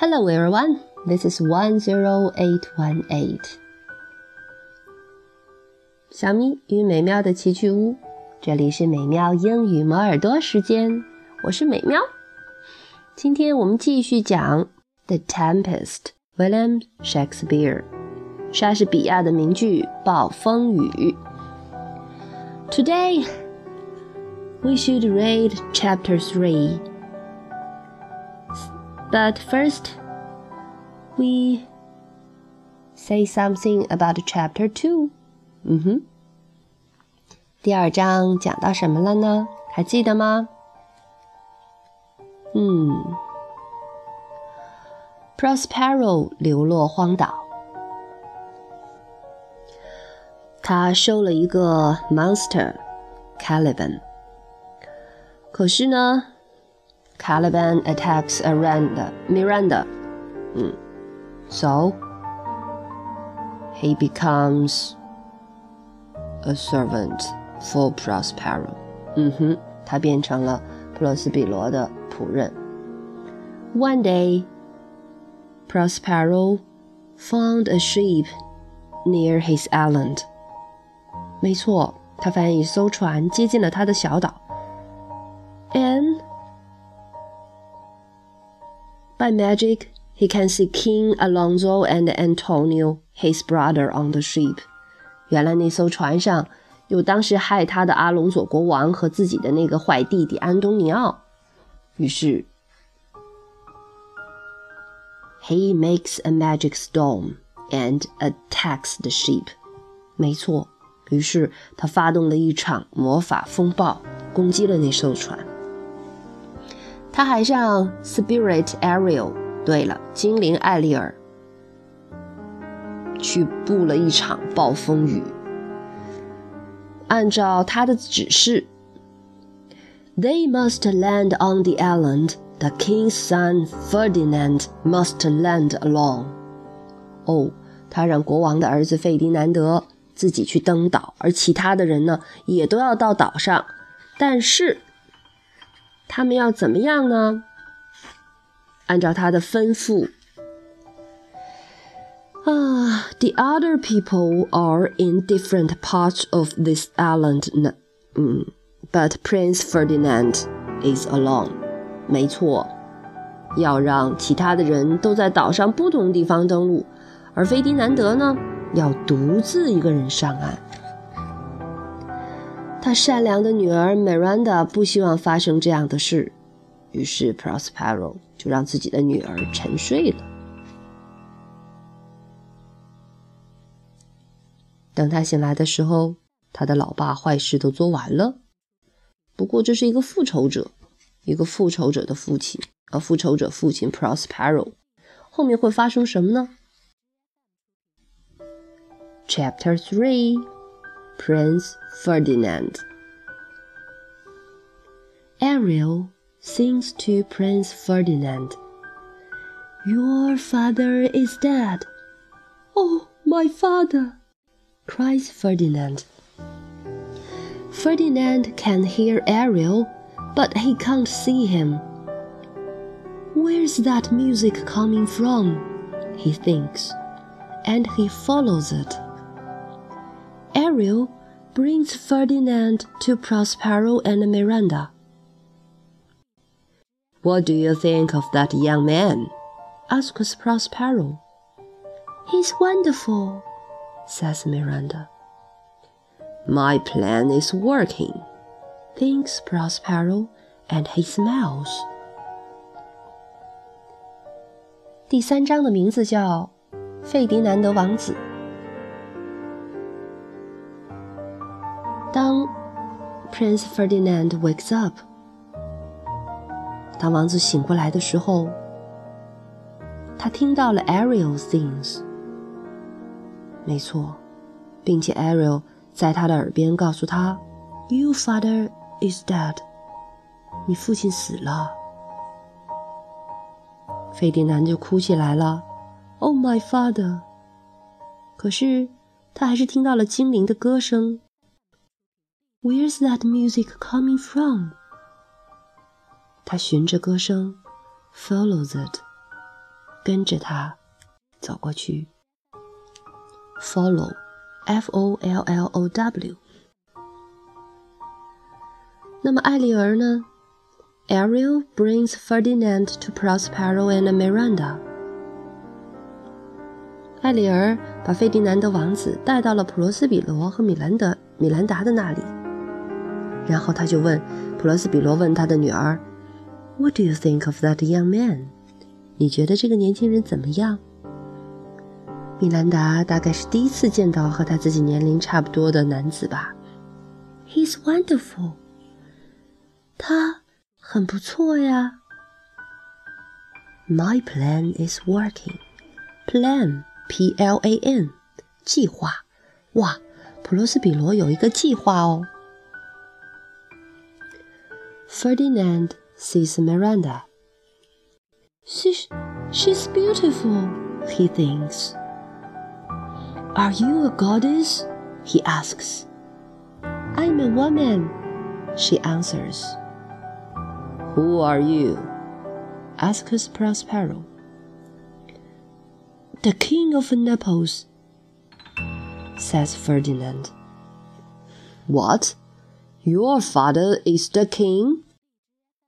Hello everyone, this is one zero eight one eight. 小咪与美妙的奇趣屋，这里是美妙英语磨耳朵时间，我是美妙。今天我们继续讲《The Tempest》，William Shakespeare，莎士比亚的名剧《暴风雨》。Today we should read Chapter Three. But first, we say something about chapter two. 嗯哼，第二章讲到什么了呢？还记得吗？嗯，Prospero 流落荒岛，他收了一个 monster Caliban。可是呢 ？Caliban attacks Miranda. Miranda. Mm. So he becomes a servant for Prospero. 嗯哼，他变成了普罗斯比罗的仆人。One day, Prospero found a ship near his island. 没错，他发现一艘船接近了他的小岛。And by magic, he can see King Alonso and Antonio, his brother, on the ship. 原来那艘船上有当时害他的阿隆索国王和自己的那个坏弟弟安东尼奥。于是，he makes a magic storm and attacks the ship。没错，于是他发动了一场魔法风暴，攻击了那艘船。 他还让 Spirit Ariel，对了，精灵艾丽尔，去布了一场暴风雨。按照他的指示，They must land on the island. The king's son Ferdinand must land alone. 哦，他让国王的儿子费迪南德自己去登岛，而其他的人呢，也都要到岛上。但是。他们要怎么样呢？按照他的吩咐啊，the other people are in different parts of this island，嗯，but Prince Ferdinand is alone。没错，要让其他的人都在岛上不同地方登陆，而菲迪南德呢，要独自一个人上岸。他善良的女儿 Miranda 不希望发生这样的事，于是 Prospero 就让自己的女儿沉睡了。等他醒来的时候，他的老爸坏事都做完了。不过这是一个复仇者，一个复仇者的父亲，而复仇者父亲 Prospero 后面会发生什么呢？Chapter Three。Prince Ferdinand. Ariel sings to Prince Ferdinand. Your father is dead. Oh, my father, cries Ferdinand. Ferdinand can hear Ariel, but he can't see him. Where's that music coming from? He thinks, and he follows it. Ariel brings Ferdinand to Prospero and Miranda. What do you think of that young man? asks Prospero. He's wonderful, says Miranda. My plan is working, thinks Prospero, and he smiles. 第三章的名字叫《费迪南德王子》。 Prince Ferdinand wakes up，当王子醒过来的时候，他听到了 Ariel sings。没错，并且 Ariel 在他的耳边告诉他：“Your father is dead。”你父亲死了。费迪南就哭起来了：“Oh my father！” 可是他还是听到了精灵的歌声。Where's that music coming from? 他循着歌声，follows it， 跟着他走过去。Follow，F-O-L-L-O-W。那么艾丽儿呢？Ariel brings Ferdinand to Prospero and Miranda。艾丽儿把费迪南德王子带到了普罗斯比罗和米兰德、米兰达的那里。 然后他就问普罗斯比罗问他的女儿：“What do you think of that young man？” 你觉得这个年轻人怎么样？米兰达大概是第一次见到和他自己年龄差不多的男子吧。He's wonderful。他很不错呀。My plan is working. Plan, P-L-A-N，计划。哇，普罗斯比罗有一个计划哦。Ferdinand sees Miranda. She's, she's beautiful, he thinks. Are you a goddess? he asks. I'm a woman, she answers. Who are you? asks Prospero. The king of Naples, says Ferdinand. What? Your father is the king?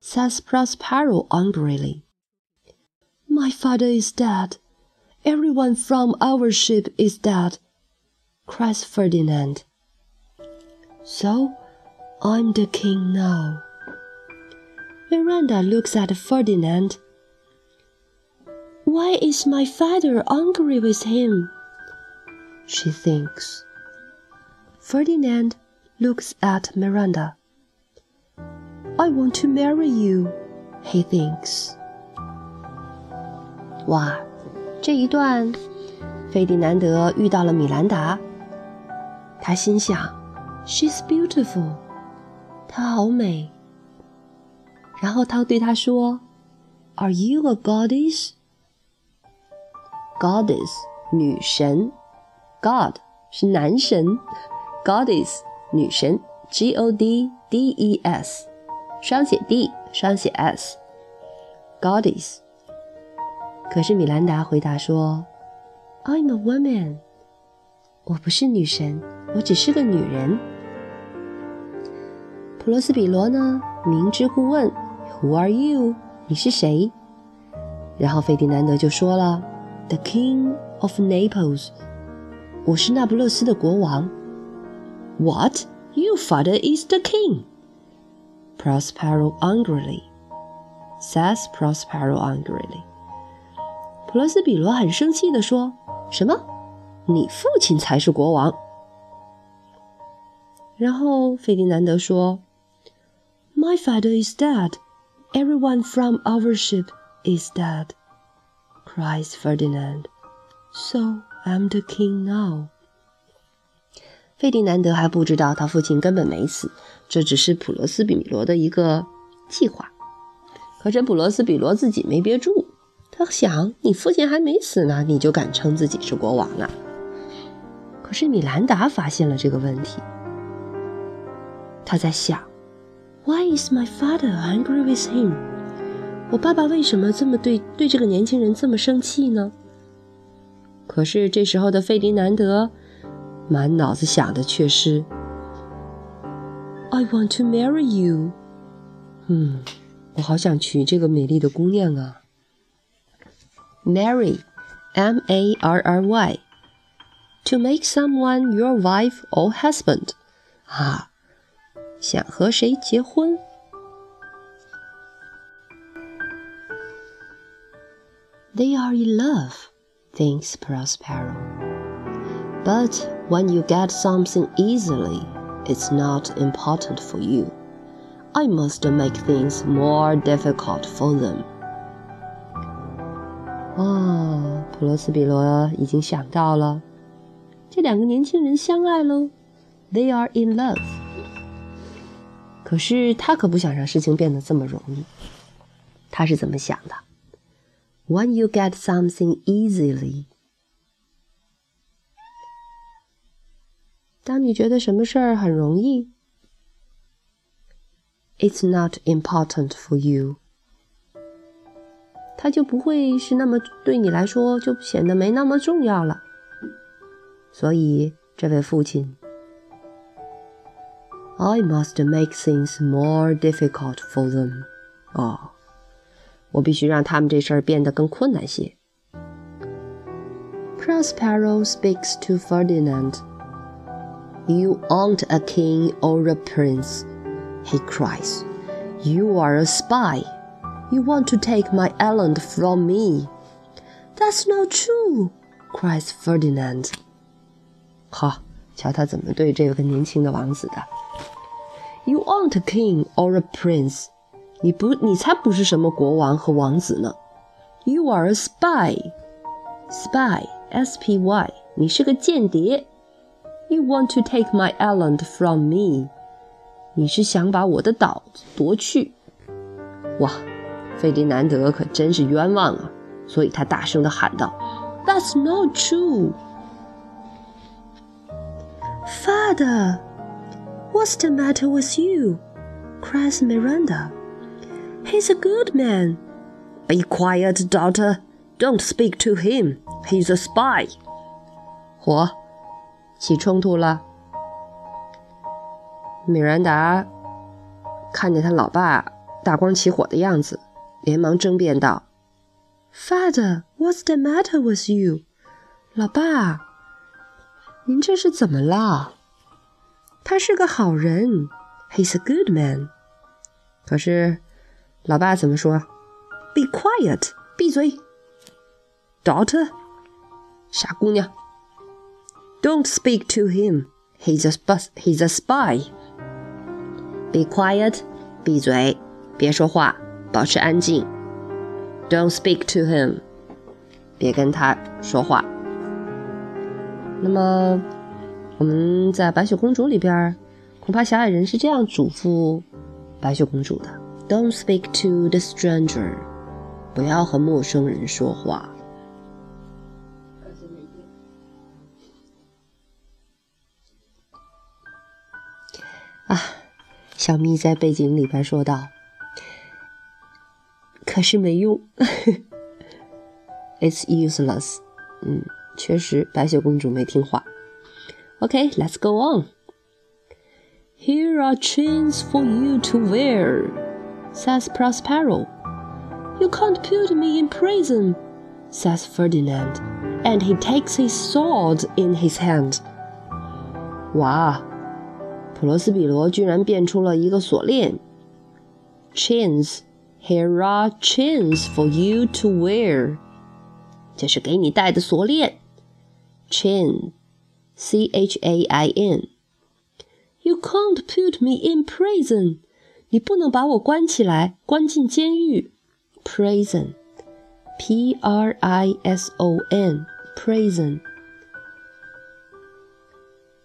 says Prospero angrily. My father is dead. Everyone from our ship is dead, cries Ferdinand. So I'm the king now. Miranda looks at Ferdinand. Why is my father angry with him? She thinks. Ferdinand looks at Miranda. I want to marry you, he thinks. 哇，这一段，费迪南德遇到了米兰达。他心想：“She's beautiful，她好美。”然后他对她说：“Are you a goddess？”Goddess，女神；God 是男神；Goddess， 女神。G O D D E S，双写 D，双写 S，Goddess。可是米兰达回答说：“I'm a woman，我不是女神，我只是个女人。”普罗斯比罗呢，明知故问：“Who are you？你是谁？”然后费迪南德就说了：“The King of Naples，我是那不勒斯的国王。”What? Your father is the king. Prospero angrily says Prospero angrily. 普罗斯比罗很生气地说：“什么？你父亲才是国王？”然后费迪南德说：“My father is dead. Everyone from our ship is dead,” cries Ferdinand. So I'm the king now. 费迪南德还不知道他父亲根本没死，这只是普罗斯比米罗的一个计划。可是普罗斯比罗自己没憋住。他想，你父亲还没死呢，你就敢称自己是国王了？可是米兰达发现了这个问题，他在想，Why is my father angry with him？我爸爸为什么这么对对这个年轻人这么生气呢？可是这时候的费迪南德满脑子想的却是，I want to marry you。嗯，我好想娶这个美丽的姑娘啊。marry, M A R R Y, to make someone your wife or husband. 啊，想和谁结婚？They are in love, thinks Prospero. But when you get something easily, it's not important for you. I must make things more difficult for them. 哦，普罗斯比罗已经想到了，这两个年轻人相爱喽，They are in love。可是他可不想让事情变得这么容易。他是怎么想的？When you get something easily， 当你觉得什么事儿很容易，It's not important for you。 它就不会是那么对你来说就显得没那么重要了。所以，这位父亲，I must make things more difficult for them。哦，我必须让他们这事儿变得更困难些。Prospero speaks to Ferdinand. You aren't a king or a prince, he cries. You are a spy. You want to take my island from me. That's not true, cries Ferdinand. 好，瞧他怎么对这个年轻的王子的。You aren't a king or a prince. 你不，你才不是什么国王和王子呢。You are a spy. Spy, S-P-Y. 你是个间谍。 You want to take my island from me. 你是想把我的岛夺去。哇，费迪南德可真是冤枉啊！所以他大声地喊道：“That's not true.” Father, what's the matter with you? cries Miranda. He's a good man. Be quiet, daughter. Don't speak to him. He's a spy. 嚯， 起冲突了。米兰达看见他老爸大光起火的样子，连忙争辩道：“Father, what's the matter with you？” 老爸，您这是怎么了？他是个好人，He's a good man。可是，老爸怎么说？Be quiet，闭嘴。Daughter，傻姑娘。Don't speak to him，He's a bus. He's a spy。Be quiet，闭嘴，别说话，保持安静。Don't speak to him，别跟他说话。那么，我们在《白雪公主》里边，恐怕小矮人是这样嘱咐白雪公主的：“Don't speak to the stranger，不要和陌生人说话。”啊，小咪在背景里边说道：“可是没用，It's useless。”嗯。确实，白雪公主没听话。Okay, let's go on. Here are chains for you to wear, says Prospero. You can't put me in prison, says Ferdinand, and he takes his sword in his hand. 哇， 普罗斯比罗居然变出了一个锁链。Chains, here are chains for you to wear. 这是给你戴的锁链。chain, C H A I N. You can't put me in prison. 你不能把我关起来，关进监狱。Prison, P R I S O N, prison.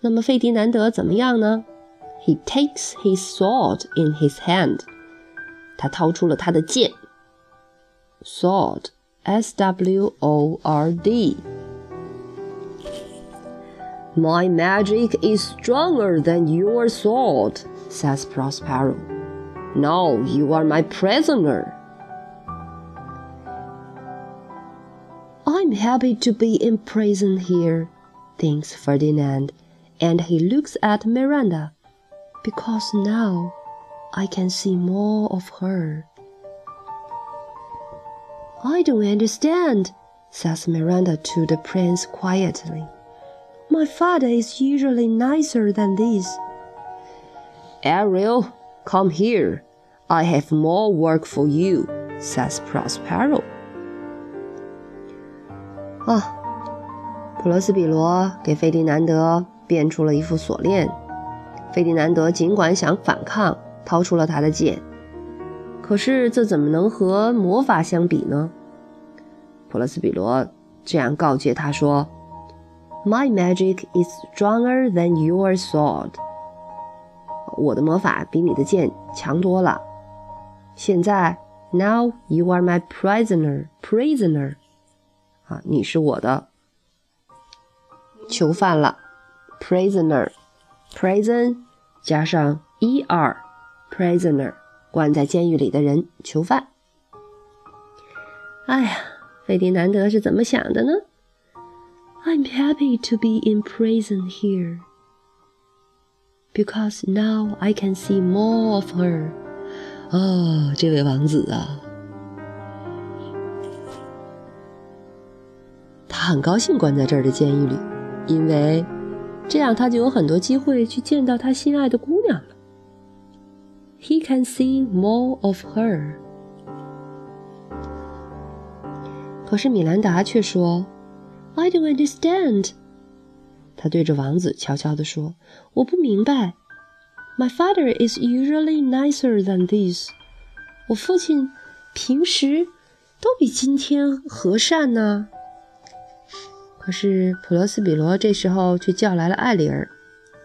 那么费迪南德怎么样呢 ？He takes his sword in his hand. 他掏出了他的剑。Sword, S W O R D. My magic is stronger than your sword, says Prospero. Now you are my prisoner. I'm happy to be in prison here, thinks Ferdinand, and he looks at Miranda, because now I can see more of her. I don't understand, says Miranda to the prince quietly. My father is usually nicer than this. Ariel, come here. I have more work for you, says Prospero. 啊，普罗斯比罗给费迪南德变出了一副锁链。 费迪南德尽管想反抗，掏出了他的剑，可是这怎么能和魔法相比呢？普罗斯比罗这样告诫他说。My magic is stronger than your sword。我的魔法比你的剑强多了。现在，Now you are my prisoner. Prisoner，啊，你是我的囚犯了，prisoner。Prison 加上 er，prisoner，关在监狱里的人，囚犯。哎呀，费迪南德是怎么想的呢？I'm happy to be in prison here because now I can see more of her. 哦，这位王子啊，他很高兴关在这儿的监狱里，因为这样他就有很多机会去见到他心爱的姑娘了。He can see more of her. 可是米兰达却说：“I don't understand。”他对着王子悄悄地说：“我不明白。My father is usually nicer than this。我父亲平时都比今天和善呢。”可是普罗斯比罗这时候却叫来了艾丽儿：“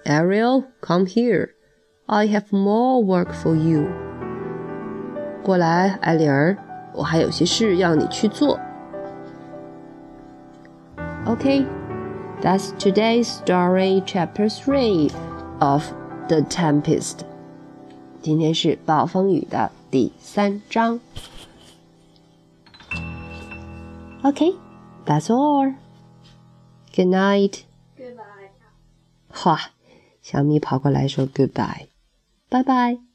Ariel, come here. I have more work for you。”过来，艾丽儿，我还有些事要你去做。Okay, that's today's story, chapter three of The Tempest. 今天是暴风雨的第三章。Okay, that's all. Good night. Goodbye. 哈，小咪跑过来说 goodbye，拜拜。